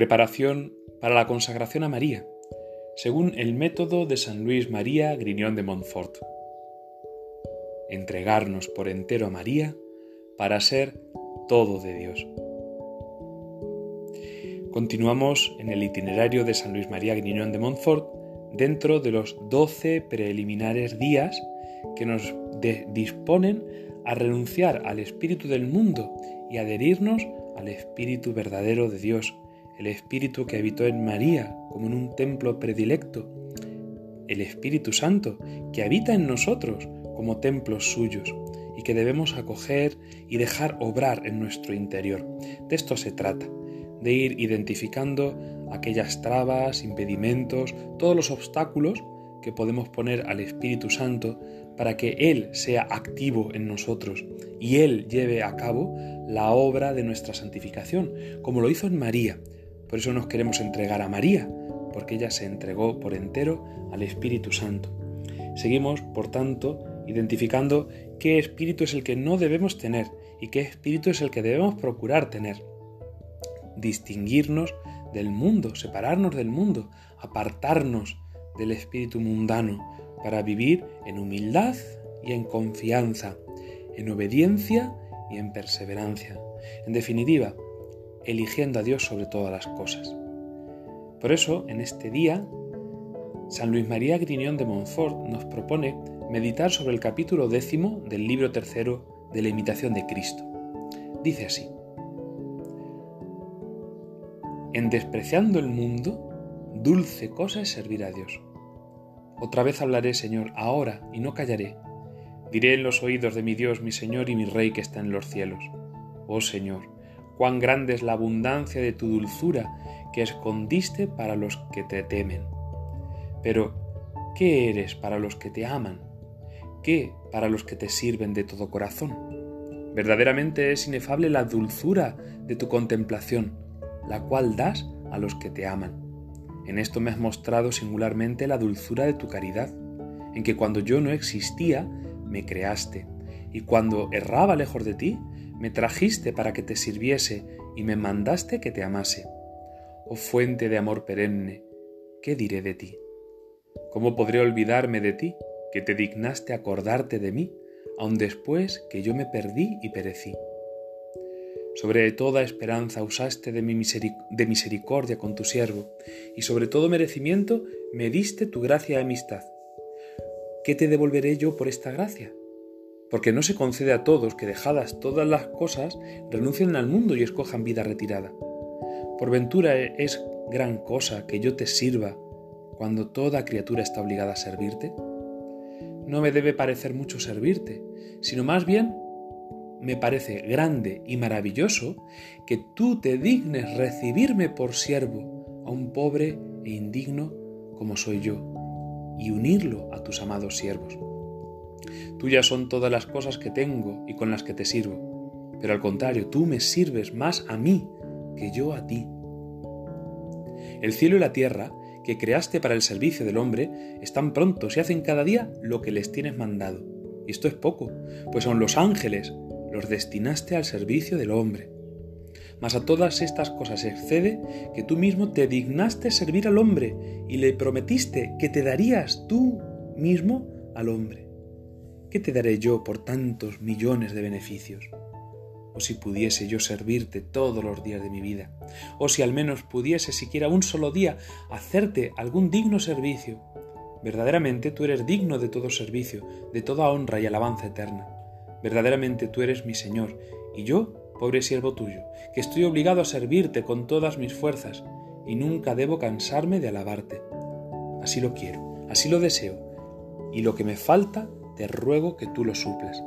Preparación para la consagración a María, según el método de San Luis María Griñón de Montfort. Entregarnos por entero a María para ser todo de Dios. Continuamos en el itinerario de San Luis María Griñón de Montfort dentro de los doce preliminares días que nos disponen a renunciar al espíritu del mundo y adherirnos al espíritu verdadero de Dios, el espíritu que habitó en María como en un templo predilecto, el Espíritu Santo que habita en nosotros como templos suyos y que debemos acoger y dejar obrar en nuestro interior. De esto se trata, de ir identificando aquellas trabas, impedimentos, todos los obstáculos que podemos poner al Espíritu Santo para que Él sea activo en nosotros y Él lleve a cabo la obra de nuestra santificación, como lo hizo en María. Por eso nos queremos entregar a María, porque ella se entregó por entero al Espíritu Santo. Seguimos, por tanto, identificando qué espíritu es el que no debemos tener y qué espíritu es el que debemos procurar tener. Distinguirnos del mundo, separarnos del mundo, apartarnos del espíritu mundano para vivir en humildad y en confianza, en obediencia y en perseverancia. En definitiva, eligiendo a Dios sobre todas las cosas. Por eso, en este día, San Luis María Griñón de Montfort nos propone meditar sobre el capítulo décimo del libro tercero de la imitación de Cristo. Dice así, En despreciando el mundo, dulce cosa es servir a Dios. Otra vez hablaré, Señor, ahora, y no callaré. Diré en los oídos de mi Dios, mi Señor y mi Rey que está en los cielos. Oh Señor, cuán grande es la abundancia de tu dulzura que escondiste para los que te temen. Pero, ¿qué eres para los que te aman? ¿Qué para los que te sirven de todo corazón? Verdaderamente es inefable la dulzura de tu contemplación, la cual das a los que te aman. En esto me has mostrado singularmente la dulzura de tu caridad, en que cuando yo no existía, me creaste, y cuando erraba lejos de ti, me trajiste para que te sirviese y me mandaste que te amase. Oh fuente de amor perenne, ¿qué diré de ti? ¿Cómo podré olvidarme de ti, que te dignaste acordarte de mí, aun después que yo me perdí y perecí? Sobre toda esperanza usaste de, mi de misericordia con tu siervo, y sobre todo merecimiento me diste tu gracia y amistad. ¿Qué te devolveré yo por esta gracia? Porque no se concede a todos que dejadas todas las cosas renuncien al mundo y escojan vida retirada. Por ventura es gran cosa que yo te sirva cuando toda criatura está obligada a servirte. No me debe parecer mucho servirte, sino más bien me parece grande y maravilloso que tú te dignes recibirme por siervo a un pobre e indigno como soy yo, y unirlo a tus amados siervos. Tuyas son todas las cosas que tengo y con las que te sirvo, pero al contrario, tú me sirves más a mí que yo a ti. El cielo y la tierra, que creaste para el servicio del hombre, están prontos y hacen cada día lo que les tienes mandado. Y esto es poco, pues son los ángeles los destinaste al servicio del hombre. Mas a todas estas cosas excede que tú mismo te dignaste servir al hombre y le prometiste que te darías tú mismo al hombre. ¿Qué te daré yo por tantos millones de beneficios? O si pudiese yo servirte todos los días de mi vida, o si al menos pudiese siquiera un solo día hacerte algún digno servicio. Verdaderamente tú eres digno de todo servicio, de toda honra y alabanza eterna. Verdaderamente tú eres mi Señor, y yo, pobre siervo tuyo, que estoy obligado a servirte con todas mis fuerzas, y nunca debo cansarme de alabarte. Así lo quiero, así lo deseo, y lo que me falta, te ruego que tú lo suplas.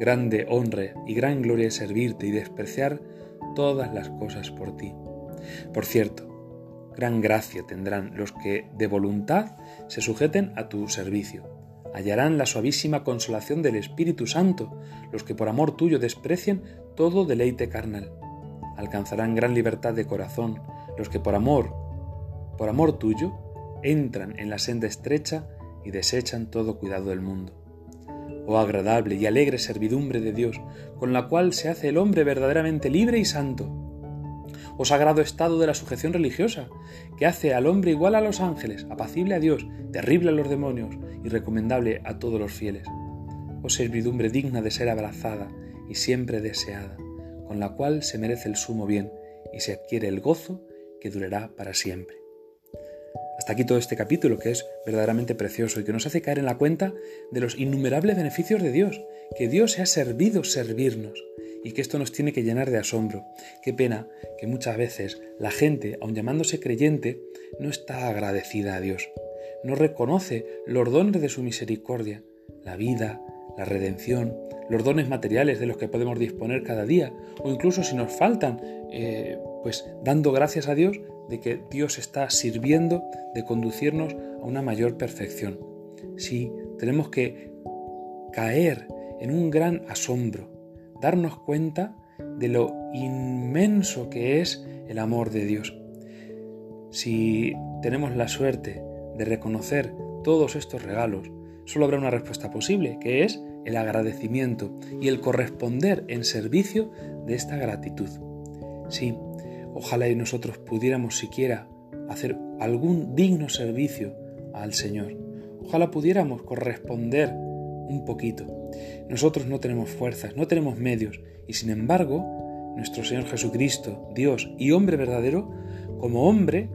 Grande honra y gran gloria es servirte y despreciar todas las cosas por ti. Por cierto, gran gracia tendrán los que de voluntad se sujeten a tu servicio hallarán la suavísima consolación del Espíritu Santo, los que por amor tuyo desprecian todo deleite carnal. Alcanzarán gran libertad de corazón, los que por amor, por amor tuyo, entran en la senda estrecha y desechan todo cuidado del mundo. Oh agradable y alegre servidumbre de Dios, con la cual se hace el hombre verdaderamente libre y santo. o sagrado estado de la sujeción religiosa, que hace al hombre igual a los ángeles, apacible a Dios, terrible a los demonios y recomendable a todos los fieles. O servidumbre digna de ser abrazada y siempre deseada, con la cual se merece el sumo bien y se adquiere el gozo que durará para siempre. Hasta aquí todo este capítulo que es verdaderamente precioso y que nos hace caer en la cuenta de los innumerables beneficios de Dios, que Dios se ha servido servirnos y que esto nos tiene que llenar de asombro. Qué pena que muchas veces la gente, aun llamándose creyente, no está agradecida a Dios, no reconoce los dones de su misericordia, la vida, la redención, los dones materiales de los que podemos disponer cada día, o incluso si nos faltan, eh, pues dando gracias a Dios de que Dios está sirviendo de conducirnos a una mayor perfección. Sí, tenemos que caer en un gran asombro, darnos cuenta de lo inmenso que es el amor de Dios. Si tenemos la suerte de reconocer todos estos regalos, solo habrá una respuesta posible, que es el agradecimiento y el corresponder en servicio de esta gratitud. Sí, ojalá y nosotros pudiéramos siquiera hacer algún digno servicio al Señor. Ojalá pudiéramos corresponder un poquito. Nosotros no tenemos fuerzas, no tenemos medios, y sin embargo, nuestro Señor Jesucristo, Dios y hombre verdadero, como hombre,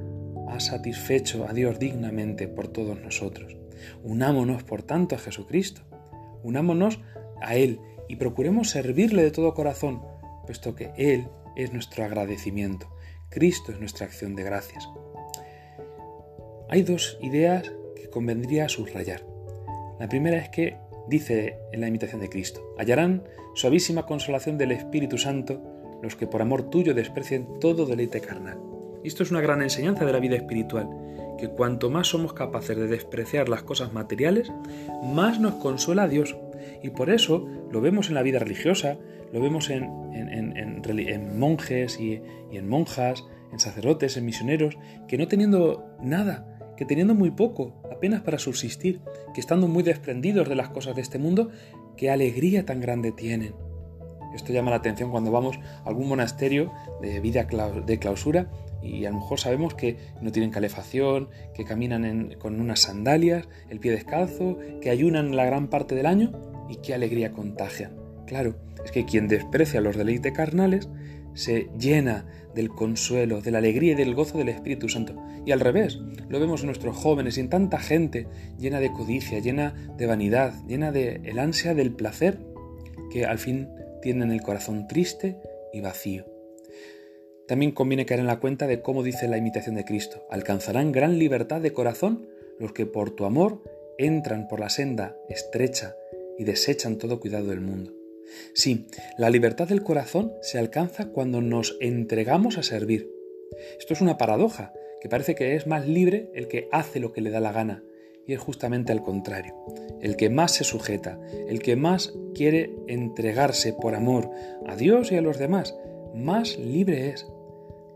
ha satisfecho a Dios dignamente por todos nosotros. Unámonos, por tanto, a Jesucristo. Unámonos a Él y procuremos servirle de todo corazón, puesto que Él es nuestro agradecimiento. Cristo es nuestra acción de gracias. Hay dos ideas que convendría subrayar. La primera es que dice en la imitación de Cristo, hallarán suavísima consolación del Espíritu Santo los que por amor tuyo desprecien todo deleite carnal. Esto es una gran enseñanza de la vida espiritual, que cuanto más somos capaces de despreciar las cosas materiales, más nos consuela Dios. Y por eso lo vemos en la vida religiosa, lo vemos en, monjes y, y en monjas, en sacerdotes, en misioneros, que no teniendo nada, que teniendo muy poco, apenas para subsistir, que estando muy desprendidos de las cosas de este mundo, qué alegría tan grande tienen. Esto llama la atención cuando vamos a algún monasterio de vida de clausura y a lo mejor sabemos que no tienen calefacción, que caminan con unas sandalias, el pie descalzo, que ayunan la gran parte del año y qué alegría contagian. Claro, es que quien desprecia los deleites carnales se llena del consuelo, de la alegría y del gozo del Espíritu Santo. Y al revés, lo vemos en nuestros jóvenes y en tanta gente llena de codicia, llena de vanidad, llena de el ansia del placer, que al fin tienen el corazón triste y vacío. También conviene caer en la cuenta de cómo dice la imitación de Cristo. Alcanzarán gran libertad de corazón los que por tu amor entran por la senda estrecha y desechan todo cuidado del mundo. Sí, la libertad del corazón se alcanza cuando nos entregamos a servir. Esto es una paradoja, que parece que es más libre el que hace lo que le da la gana, y es justamente al contrario. El que más se sujeta, el que más quiere entregarse por amor a Dios y a los demás, más libre es.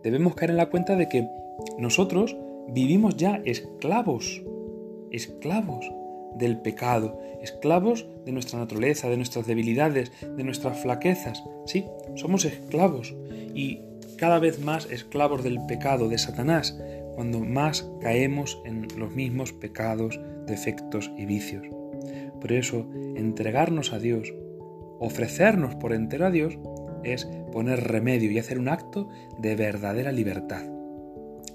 Debemos caer en la cuenta de que nosotros vivimos ya esclavos, esclavos del pecado, esclavos de nuestra naturaleza, de nuestras debilidades, de nuestras flaquezas. Sí, somos esclavos y cada vez más esclavos del pecado, de Satanás, cuando más caemos en los mismos pecados, defectos y vicios. Por eso, entregarnos a Dios, ofrecernos por entero a Dios, es poner remedio y hacer un acto de verdadera libertad.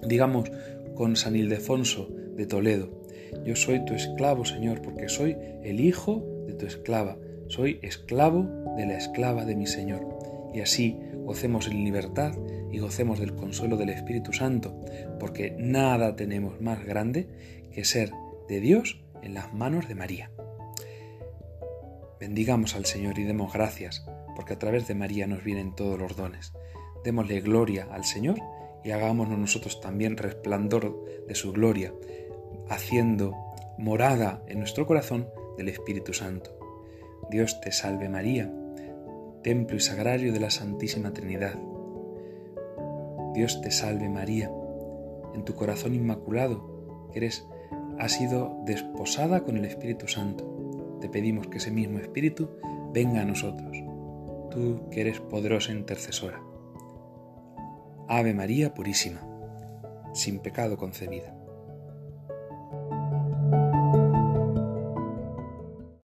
Digamos con San Ildefonso de Toledo, yo soy tu esclavo, Señor, porque soy el hijo de tu esclava, soy esclavo de la esclava de mi Señor. Y así gocemos en libertad y gocemos del consuelo del Espíritu Santo, porque nada tenemos más grande que ser de Dios en las manos de María. Bendigamos al Señor y demos gracias, porque a través de María nos vienen todos los dones. Démosle gloria al Señor y hagámonos nosotros también resplandor de su gloria, haciendo morada en nuestro corazón del Espíritu Santo. Dios te salve María, templo y sagrario de la Santísima Trinidad. Dios te salve María, en tu corazón inmaculado, que eres, has sido desposada con el Espíritu Santo. Te pedimos que ese mismo Espíritu venga a nosotros, tú que eres poderosa intercesora. Ave María Purísima, sin pecado concebida.